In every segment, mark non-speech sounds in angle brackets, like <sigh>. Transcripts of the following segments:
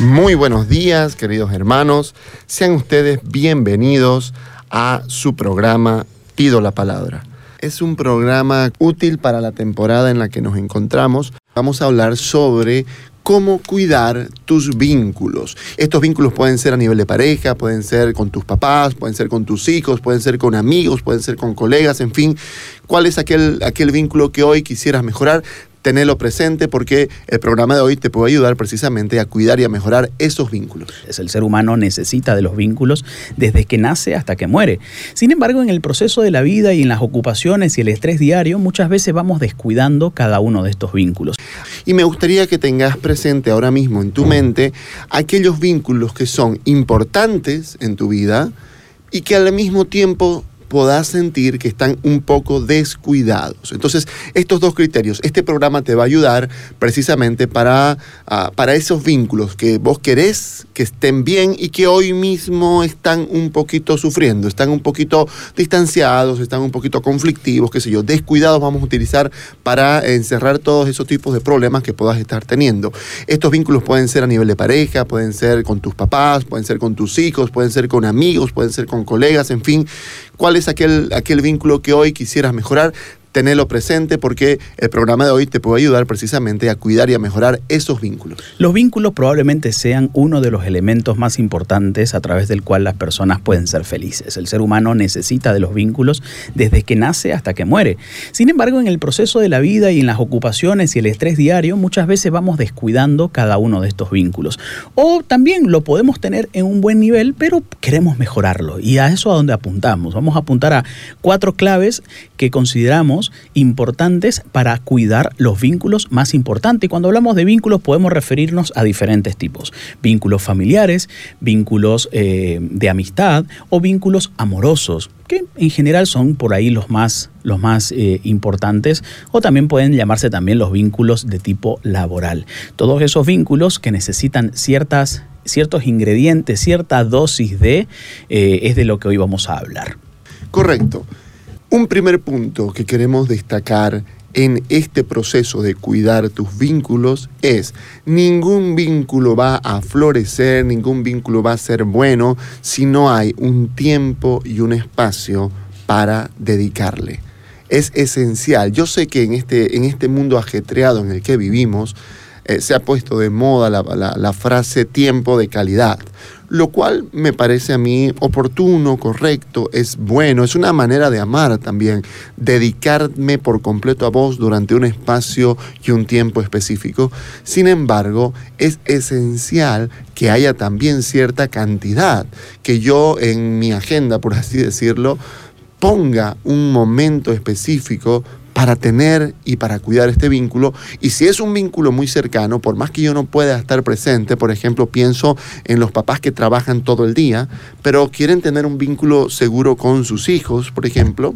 Muy buenos días, queridos hermanos. Sean ustedes bienvenidos a su programa Pido la Palabra. Es un programa útil para la temporada en la que nos encontramos. Vamos a hablar sobre cómo cuidar tus vínculos. Estos vínculos pueden ser a nivel de pareja, pueden ser con tus papás, pueden ser con tus hijos, pueden ser con amigos, pueden ser con colegas, en fin. ¿Cuál es aquel, aquel vínculo que hoy quisieras mejorar? Tenerlo presente porque el programa de hoy te puede ayudar precisamente a cuidar y a mejorar esos vínculos. El ser humano necesita de los vínculos desde que nace hasta que muere. Sin embargo, en el proceso de la vida y en las ocupaciones y el estrés diario, muchas veces vamos descuidando cada uno de estos vínculos. Y me gustaría que tengas presente ahora mismo en tu mente aquellos vínculos que son importantes en tu vida y que al mismo tiempo podás sentir que están un poco descuidados. Entonces, estos dos criterios, este programa te va a ayudar precisamente para, ah, para esos vínculos que vos querés que estén bien y que hoy mismo están un poquito sufriendo, están un poquito distanciados, están un poquito conflictivos, qué sé yo, descuidados vamos a utilizar para encerrar todos esos tipos de problemas que puedas estar teniendo. Estos vínculos pueden ser a nivel de pareja, pueden ser con tus papás, pueden ser con tus hijos, pueden ser con amigos, pueden ser con colegas, en fin, cuál es aquel, aquel vínculo que hoy quisieras mejorar, tenerlo presente porque el programa de hoy te puede ayudar precisamente a cuidar y a mejorar esos vínculos. Los vínculos probablemente sean uno de los elementos más importantes a través del cual las personas pueden ser felices. El ser humano necesita de los vínculos desde que nace hasta que muere. Sin embargo, en el proceso de la vida y en las ocupaciones y el estrés diario, muchas veces vamos descuidando cada uno de estos vínculos. O también lo podemos tener en un buen nivel, pero queremos mejorarlo. Y a eso a donde apuntamos. Vamos a apuntar a cuatro claves que consideramos importantes para cuidar los vínculos más importantes. Y cuando hablamos de vínculos podemos referirnos a diferentes tipos. Vínculos familiares, vínculos eh, de amistad o vínculos amorosos que en general son por ahí los más, los más eh, importantes, o también pueden llamarse también los vínculos de tipo laboral. Todos esos vínculos que necesitan ciertas, ciertos ingredientes, cierta dosis de, eh, es de lo que hoy vamos a hablar. Correcto. Un primer punto que queremos destacar en este proceso de cuidar tus vínculos es ningún vínculo va a florecer, ningún vínculo va a ser bueno si no hay un tiempo y un espacio para dedicarle. Es esencial. Yo sé que en este, en este mundo ajetreado en el que vivimos eh, se ha puesto de moda la frase tiempo de calidad lo cual me parece a mí oportuno, correcto, es bueno, es una manera de amar también, dedicarme por completo a vos durante un espacio y un tiempo específico. Sin embargo, es esencial que haya también cierta cantidad, que yo en mi agenda, por así decirlo, ponga un momento específico para tener y para cuidar este vínculo. Y si es un vínculo muy cercano, por más que yo no pueda estar presente, por ejemplo, pienso en los papás que trabajan todo el día, pero quieren tener un vínculo seguro con sus hijos, por ejemplo,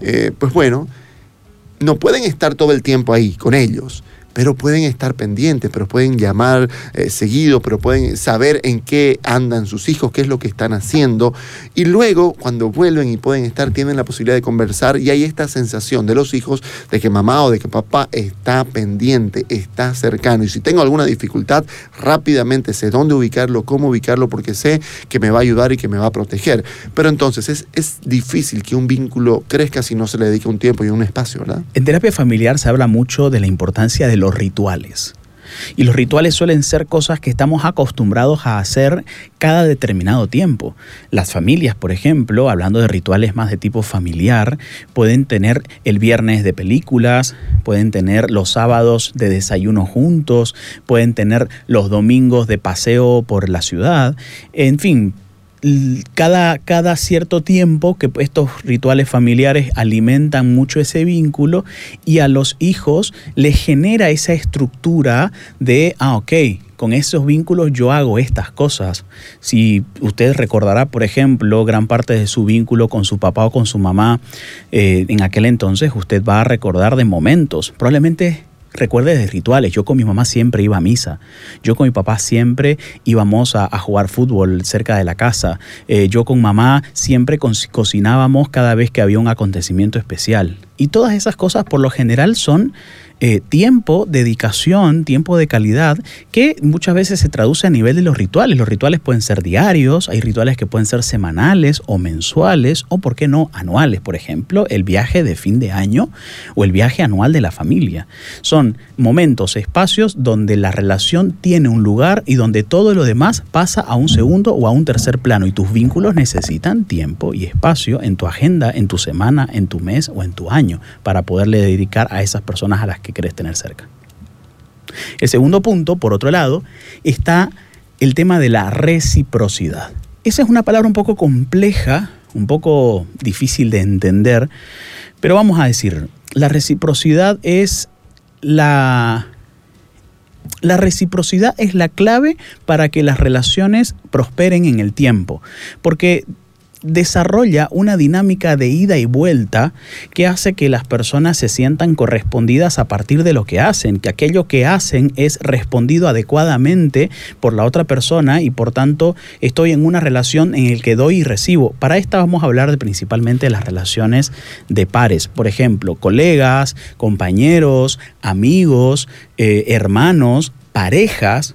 eh, pues bueno, no pueden estar todo el tiempo ahí con ellos pero pueden estar pendientes, pero pueden llamar eh, seguido, pero pueden saber en qué andan sus hijos, qué es lo que están haciendo. Y luego, cuando vuelven y pueden estar, tienen la posibilidad de conversar y hay esta sensación de los hijos de que mamá o de que papá está pendiente, está cercano. Y si tengo alguna dificultad, rápidamente sé dónde ubicarlo, cómo ubicarlo, porque sé que me va a ayudar y que me va a proteger. Pero entonces es, es difícil que un vínculo crezca si no se le dedica un tiempo y un espacio, ¿verdad? En terapia familiar se habla mucho de la importancia de los rituales. Y los rituales suelen ser cosas que estamos acostumbrados a hacer cada determinado tiempo. Las familias, por ejemplo, hablando de rituales más de tipo familiar, pueden tener el viernes de películas, pueden tener los sábados de desayuno juntos, pueden tener los domingos de paseo por la ciudad, en fin, cada, cada cierto tiempo que estos rituales familiares alimentan mucho ese vínculo y a los hijos les genera esa estructura de, ah, ok, con esos vínculos yo hago estas cosas. Si usted recordará, por ejemplo, gran parte de su vínculo con su papá o con su mamá, eh, en aquel entonces usted va a recordar de momentos, probablemente recuerde de rituales. Yo con mi mamá siempre iba a misa. Yo con mi papá siempre íbamos a, jugar fútbol cerca de la casa. Eh, yo con mamá siempre cocinábamos cada vez que había un acontecimiento especial. Y todas esas cosas por lo general son eh, tiempo, dedicación, tiempo de calidad, que muchas veces se traduce a nivel de los rituales. Los rituales pueden ser diarios, hay rituales que pueden ser semanales o mensuales, o por qué no, anuales. Por ejemplo, el viaje de fin de año o el viaje anual de la familia. Son momentos, espacios donde la relación tiene un lugar y donde todo lo demás pasa a un segundo o a un tercer plano. Y tus vínculos necesitan tiempo y espacio en tu agenda, en tu semana, en tu mes o en tu año para poderle dedicar a esas personas a las que querés tener cerca. El segundo punto, por otro lado, está el tema de la reciprocidad. Esa es una palabra un poco compleja, un poco difícil de entender, pero vamos a decir, la reciprocidad es la... La reciprocidad es la clave para que las relaciones prosperen en el tiempo, porque desarrolla una dinámica de ida y vuelta que hace que las personas se sientan correspondidas a partir de lo que hacen, que aquello que hacen es respondido adecuadamente por la otra persona y por tanto estoy en una relación en el que doy y recibo. Para esta vamos a hablar de principalmente de las relaciones de pares, por ejemplo, colegas, compañeros, amigos, eh, hermanos, parejas,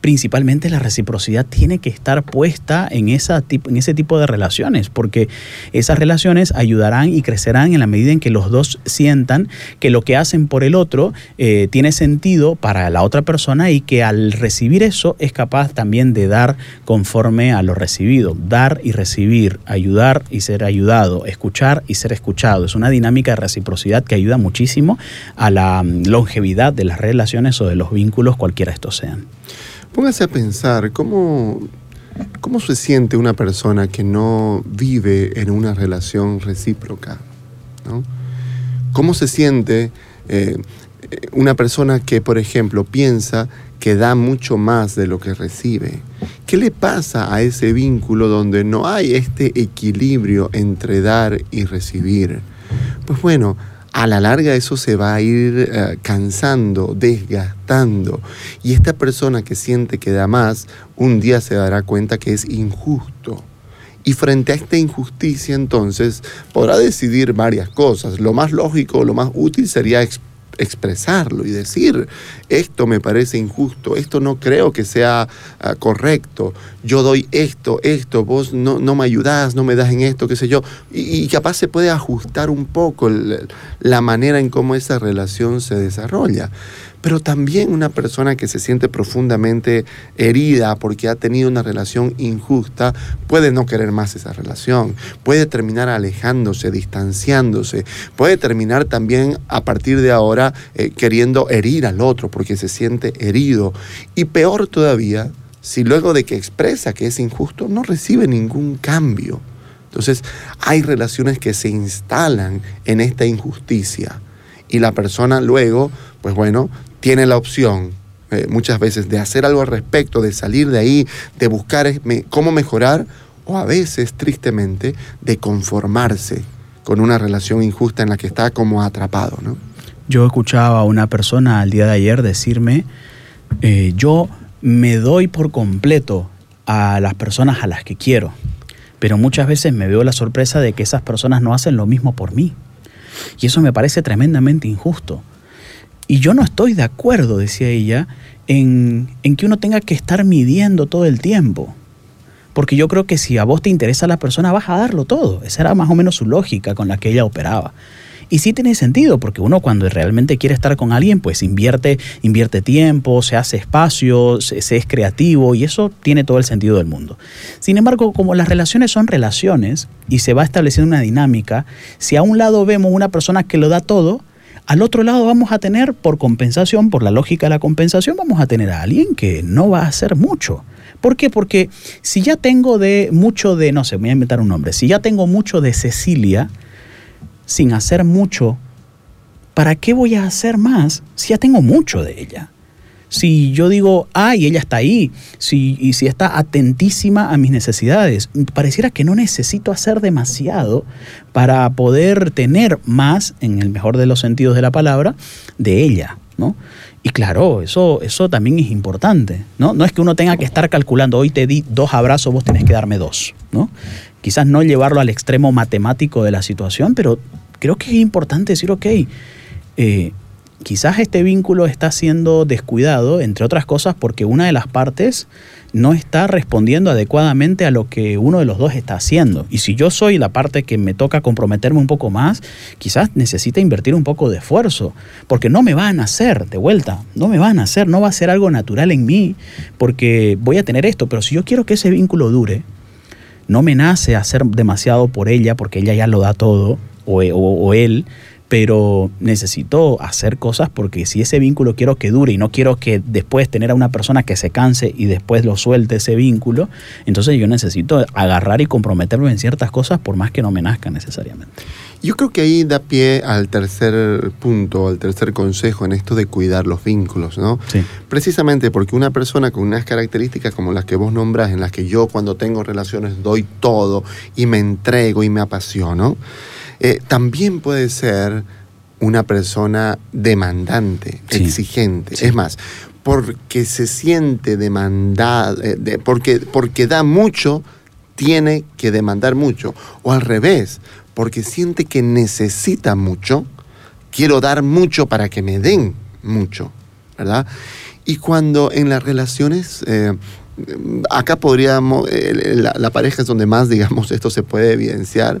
principalmente la reciprocidad tiene que estar puesta en, esa, en ese tipo de relaciones, porque esas relaciones ayudarán y crecerán en la medida en que los dos sientan que lo que hacen por el otro eh, tiene sentido para la otra persona y que al recibir eso es capaz también de dar conforme a lo recibido, dar y recibir, ayudar y ser ayudado, escuchar y ser escuchado. Es una dinámica de reciprocidad que ayuda muchísimo a la mm, longevidad de las relaciones o de los vínculos, cualquiera estos sean. Póngase a pensar cómo, cómo se siente una persona que no vive en una relación recíproca. ¿Cómo se siente eh, una persona que, por ejemplo, piensa que da mucho más de lo que recibe? ¿Qué le pasa a ese vínculo donde no hay este equilibrio entre dar y recibir? Pues bueno, a la larga eso se va a ir eh, cansando, desgastando. Y esta persona que siente que da más, un día se dará cuenta que es injusto. Y frente a esta injusticia entonces podrá decidir varias cosas. Lo más lógico, lo más útil sería expresarlo y decir, esto me parece injusto, esto no creo que sea ah, correcto, yo doy esto, esto, vos no, no, me ayudás, no me das en esto, qué sé yo, y, capaz se puede ajustar un poco la manera en cómo esa relación se desarrolla pero también una persona que se siente profundamente herida porque ha tenido una relación injusta puede no querer más esa relación, puede terminar alejándose, distanciándose, puede terminar también a partir de ahora eh, queriendo herir al otro porque se siente herido. Y peor todavía, si luego de que expresa que es injusto no recibe ningún cambio. Entonces hay relaciones que se instalan en esta injusticia y la persona luego, pues bueno, tiene la opción eh, muchas veces de hacer algo al respecto, de salir de ahí, de buscar cómo mejorar, o a veces, tristemente, de conformarse con una relación injusta en la que está como atrapado. ¿no? Yo escuchaba a una persona al día de ayer decirme, eh, yo me doy por completo a las personas a las que quiero, pero muchas veces me veo la sorpresa de que esas personas no hacen lo mismo por mí. Y eso me parece tremendamente injusto. Y yo no estoy de acuerdo, decía ella, en, que uno tenga que estar midiendo todo el tiempo. Porque yo creo que si a vos te interesa la persona, vas a darlo todo. Esa era más o menos su lógica con la que ella operaba. Y sí tiene sentido, porque uno cuando realmente quiere estar con alguien, pues invierte, invierte tiempo, se hace espacio, se, se, es creativo y eso tiene todo el sentido del mundo. Sin embargo, como las relaciones son relaciones y se va estableciendo una dinámica, si a un lado vemos una persona que lo da todo, al otro lado vamos a tener, por compensación, por la lógica de la compensación, vamos a tener a alguien que no va a hacer mucho. ¿Por qué? Porque si ya tengo de mucho de, no sé, voy a inventar un nombre, si ya tengo mucho de Cecilia, sin hacer mucho, ¿para qué voy a hacer más si ya tengo mucho de ella? Si yo digo, ay, ella está ahí, si, y si está atentísima a mis necesidades, pareciera que no necesito hacer demasiado para poder tener más, en el mejor de los sentidos de la palabra, de ella, ¿no? Y claro, eso, eso también es importante, ¿no? No es que uno tenga que estar calculando, hoy te di dos abrazos, vos tenés que darme dos, ¿no? Quizás no llevarlo al extremo matemático de la situación, pero creo que es importante decir, ok, eh, quizás este vínculo está siendo descuidado, entre otras cosas, porque una de las partes no está respondiendo adecuadamente a lo que uno de los dos está haciendo. Y si yo soy la parte que me toca comprometerme un poco más, quizás necesita invertir un poco de esfuerzo, porque no me van a hacer de vuelta, no me van a hacer, no va a ser algo natural en mí, porque voy a tener esto, pero si yo quiero que ese vínculo dure, no me nace hacer demasiado por ella, porque ella ya lo da todo, o, o él, pero necesito hacer cosas porque si ese vínculo quiero que dure y no quiero que después tener a una persona que se canse y después lo suelte ese vínculo, entonces yo necesito agarrar y comprometerme en ciertas cosas por más que no me nazca necesariamente. Yo creo que ahí da pie al tercer punto, al tercer consejo en esto de cuidar los vínculos, ¿no? Sí. Precisamente porque una persona con unas características como las que vos nombras, en las que yo cuando tengo relaciones doy todo y me entrego y me apasiono, eh, también puede ser una persona demandante, Sí. exigente. Sí. Es más, porque se siente demandada, eh, de- porque, porque da mucho, tiene que demandar mucho. O al revés, porque siente que necesita mucho, quiero dar mucho para que me den mucho, ¿verdad? Y cuando en las relaciones, eh, acá podríamos, eh, la, la pareja es donde más, digamos, esto se puede evidenciar,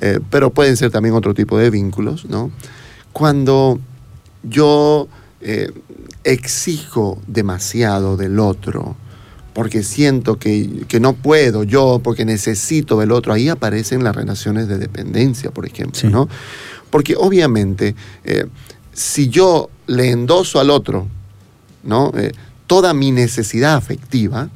eh, pero pueden ser también otro tipo de vínculos, ¿no? Cuando yo eh, exijo demasiado del otro, porque siento que, que no puedo yo, porque necesito del otro, ahí aparecen las relaciones de dependencia, por ejemplo, Sí. ¿no? Porque obviamente, eh, si yo le endoso al otro, ¿no? Eh, toda mi necesidad afectiva,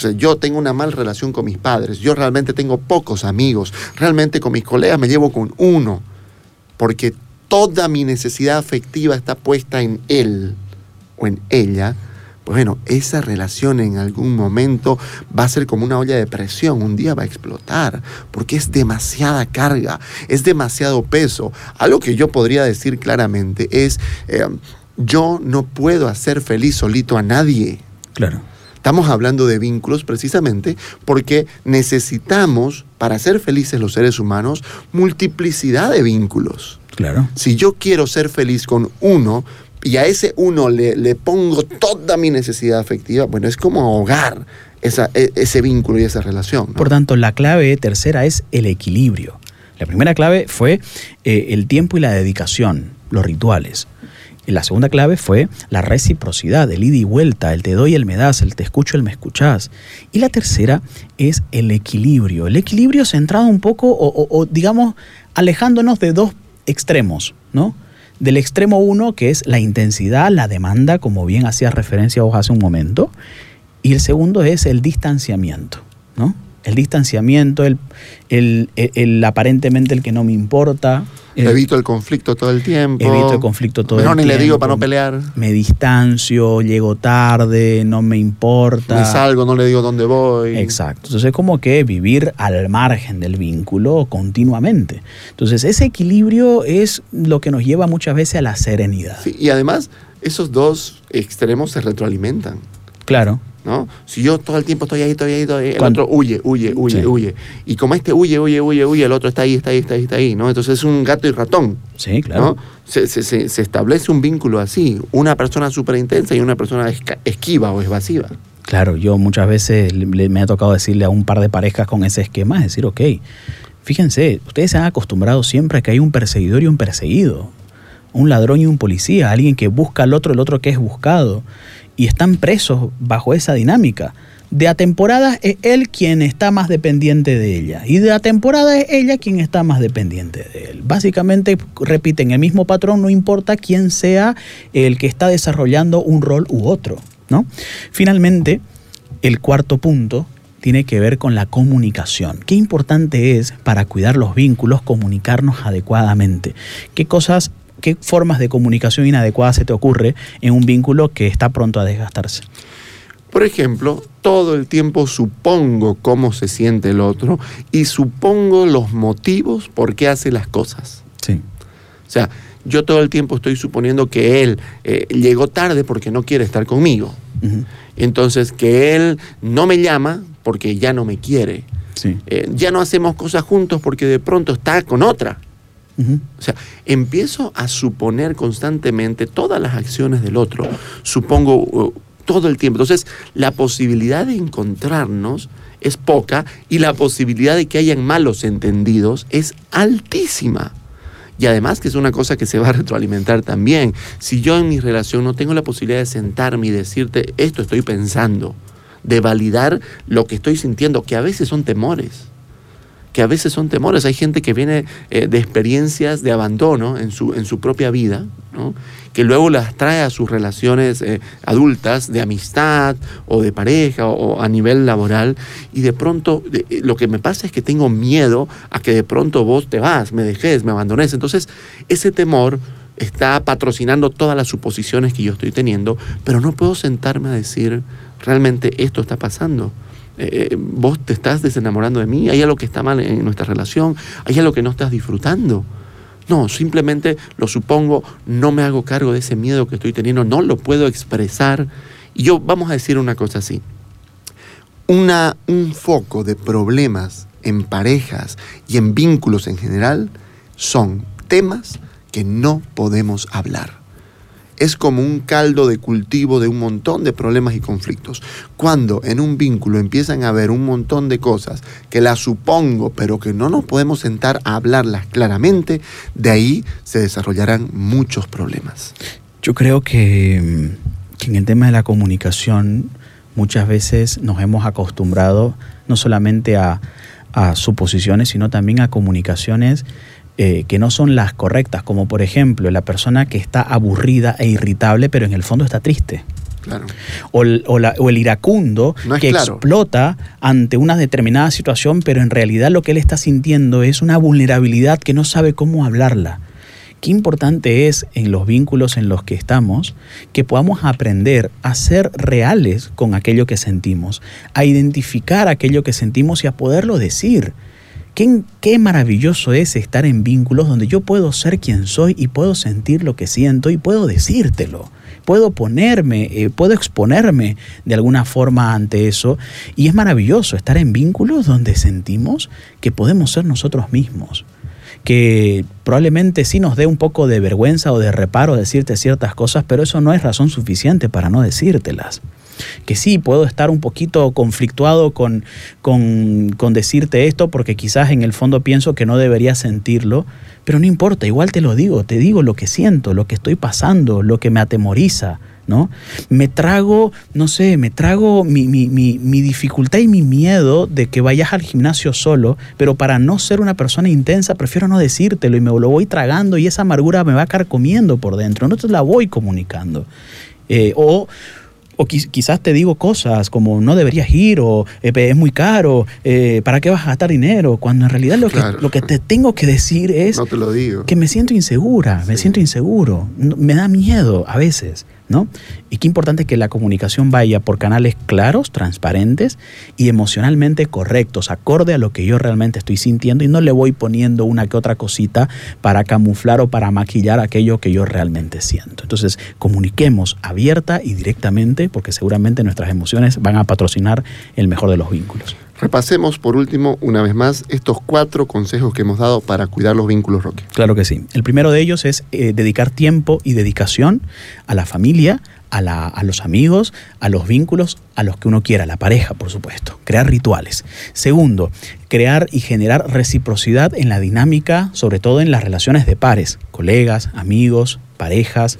sea, yo tengo una mal relación con mis padres, yo realmente tengo pocos amigos, realmente con mis colegas me llevo con uno, porque toda mi necesidad afectiva está puesta en él o en ella, pues bueno, esa relación en algún momento va a ser como una olla de presión, un día va a explotar, porque es demasiada carga, es demasiado peso. Algo que yo podría decir claramente es, eh, yo no puedo hacer feliz solito a nadie. Claro. Estamos hablando de vínculos precisamente porque necesitamos, para ser felices los seres humanos, multiplicidad de vínculos. Claro. Si yo quiero ser feliz con uno y a ese uno le, le pongo toda mi necesidad afectiva, bueno, es como ahogar esa, e- ese vínculo y esa relación. ¿no? Por tanto, la clave tercera es el equilibrio. La primera clave fue eh, el tiempo y la dedicación, los rituales. La segunda clave fue la reciprocidad, el ida y vuelta, el te doy, el me das, el te escucho, el me escuchás. Y la tercera es el equilibrio. El equilibrio centrado un poco, o, digamos, alejándonos de dos extremos, ¿no? Del extremo uno, que es la intensidad, la demanda, como bien hacías referencia vos hace un momento, y el segundo es el distanciamiento, ¿no? El distanciamiento, el, el- el- el aparentemente el que no me importa. el- Evito el conflicto todo el tiempo. Evito el conflicto todo Mejor el ni le digo tiempo. para no pelear. me distancio, llego tarde, no me importa. Me salgo, no le digo dónde voy. Exacto. Entonces es como que vivir al margen del vínculo continuamente. Entonces ese equilibrio es lo que nos lleva muchas veces a la serenidad. Sí, y además, esos dos extremos se retroalimentan. Claro. ¿No? Si yo todo el tiempo estoy ahí, estoy ahí, estoy ahí, el otro huye, huye, huye, Sí. huye. Y como este huye, huye, huye, huye, el otro está ahí, está ahí, está ahí, está ahí, ¿no? Entonces es un gato y ratón, Sí, claro. ¿no? Se, se- se- se establece un vínculo así, una persona súper intensa y una persona esquiva o evasiva. Claro, yo muchas veces le- me ha tocado decirle a un par de parejas con ese esquema, es decir, ok, fíjense, ustedes se han acostumbrado siempre a que hay un perseguidor y un perseguido, un ladrón y un policía, alguien que busca al otro, el otro que es buscado, y están presos bajo esa dinámica. De a temporada es él quien está más dependiente de ella, y de a temporada es ella quien está más dependiente de él. Básicamente repiten el mismo patrón, no importa quién sea el que está desarrollando un rol u otro. ¿no? Finalmente, El cuarto punto tiene que ver con la comunicación. Qué importante es para cuidar los vínculos comunicarnos adecuadamente. ¿Qué cosas, qué formas de comunicación inadecuada se te ocurre en un vínculo que está pronto a desgastarse? Por ejemplo, todo el tiempo supongo cómo se siente el otro y supongo los motivos por qué hace las cosas. Sí. O sea, yo todo el tiempo estoy suponiendo que él eh, llegó tarde porque no quiere estar conmigo. Entonces, que él no me llama porque ya no me quiere. Sí. Eh, ya no hacemos cosas juntos porque de pronto está con otra. O sea, empiezo a suponer constantemente todas las acciones del otro. Supongo uh, todo el tiempo. Entonces, la posibilidad de encontrarnos es poca y la posibilidad de que hayan malos entendidos es altísima. Y además que es una cosa que se va a retroalimentar también. Si yo en mi relación no tengo la posibilidad de sentarme y decirte, esto estoy pensando, de validar lo que estoy sintiendo, que a veces son temores que a veces son temores. Hay gente que viene eh, de experiencias de abandono en su, en su propia vida, que luego las trae a sus relaciones eh, adultas, de amistad o de pareja o, a nivel laboral, y de pronto eh, lo que me pasa es que tengo miedo a que de pronto vos te vas, me dejes, me abandones. Entonces, ese temor está patrocinando todas las suposiciones que yo estoy teniendo, pero no puedo sentarme a decir, realmente esto está pasando eh, vos te estás desenamorando de mí, hay algo que está mal en nuestra relación, hay algo que no estás disfrutando. No, simplemente lo supongo, no me hago cargo de ese miedo que estoy teniendo, no lo puedo expresar. Y yo, vamos a decir una cosa así, una, un foco de problemas en parejas y en vínculos en general son temas que no podemos hablar es como un caldo de cultivo de un montón de problemas y conflictos. Cuando en un vínculo empiezan a haber un montón de cosas que las supongo, pero que no nos podemos sentar a hablarlas claramente, de ahí se desarrollarán muchos problemas. Yo creo que, en el tema de la comunicación muchas veces nos hemos acostumbrado no solamente a suposiciones, sino también a comunicaciones eh, que no son las correctas, como por ejemplo la persona que está aburrida e irritable, pero en el fondo está triste. Claro. O el, o la- o el iracundo No que claro. explota ante una determinada situación, pero en realidad lo que él está sintiendo es una vulnerabilidad que no sabe cómo hablarla. Qué importante es en los vínculos en los que estamos que podamos aprender a ser reales con aquello que sentimos, a identificar aquello que sentimos y a poderlo decir. Qué, maravilloso es estar en vínculos donde yo puedo ser quien soy y puedo sentir lo que siento y puedo decírtelo. Puedo ponerme, eh, puedo exponerme de alguna forma ante eso. Y es maravilloso estar en vínculos donde sentimos que podemos ser nosotros mismos que probablemente sí nos dé un poco de vergüenza o de reparo decirte ciertas cosas, pero eso no es razón suficiente para no decírtelas. Que sí, puedo estar un poquito conflictuado con, con, con decirte esto porque quizás en el fondo pienso que no debería sentirlo, pero no importa, igual te lo digo, te digo lo que siento, lo que estoy pasando, lo que me atemoriza, ¿no? Me trago, no sé, me trago mi, mi, mi, mi dificultad y mi miedo de que vayas al gimnasio solo, pero para no ser una persona intensa prefiero no decírtelo y me lo voy tragando y esa amargura me va carcomiendo por dentro, no te la voy comunicando. Eh, o o quiz- quizás te digo cosas como no deberías ir o eh, es muy caro, eh, ¿para qué vas a gastar dinero? Cuando en realidad lo, Claro. que, lo que te tengo que decir es No te lo digo. que me siento insegura, me siento inseguro, me da miedo a veces, Y qué importante que la comunicación vaya por canales claros, transparentes y emocionalmente correctos, acorde a lo que yo realmente estoy sintiendo y no le voy poniendo una que otra cosita para camuflar o para maquillar aquello que yo realmente siento. Entonces, comuniquemos abierta y directamente porque seguramente nuestras emociones van a patrocinar el mejor de los vínculos. Repasemos por último, una vez más, estos cuatro consejos que hemos dado para cuidar los vínculos, Roque. Claro que sí. El primero de ellos es eh, dedicar tiempo y dedicación a la familia, a, la- a los amigos, a los vínculos, a los que uno quiera, a la pareja, por supuesto. Crear rituales. Segundo, crear y generar reciprocidad en la dinámica, sobre todo en las relaciones de pares, colegas, amigos, parejas.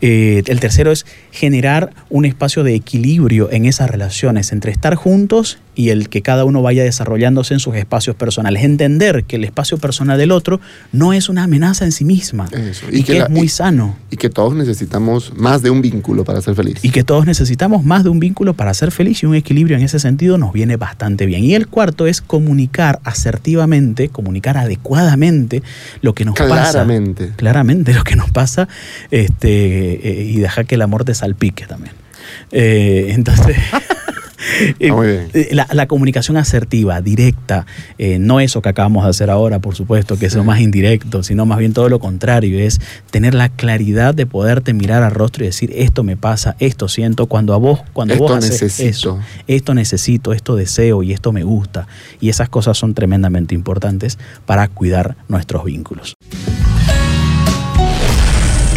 Eh, el tercero es generar un espacio de equilibrio en esas relaciones entre estar juntos y el que cada uno vaya desarrollándose en sus espacios personales. Entender que el espacio personal del otro no es una amenaza en sí misma y, que, es muy sano. Y que todos necesitamos más de un vínculo para ser feliz. Y que todos necesitamos más de un vínculo para ser feliz y un equilibrio en ese sentido nos viene bastante bien. Y el cuarto es comunicar asertivamente, comunicar adecuadamente lo que nos pasa. Claramente. Claramente lo que nos pasa este, eh, y dejar que el amor te salpique también. Eh, entonces... <laughs> Eh, eh, la, comunicación asertiva, directa, eh, no eso que acabamos de hacer ahora, por supuesto, que es lo más indirecto, sino más bien todo lo contrario, es tener la claridad de poderte mirar al rostro y decir, esto me pasa, esto siento, cuando a vos, cuando esto vos haces necesito. esto necesito, esto deseo y esto me gusta. Y esas cosas son tremendamente importantes para cuidar nuestros vínculos.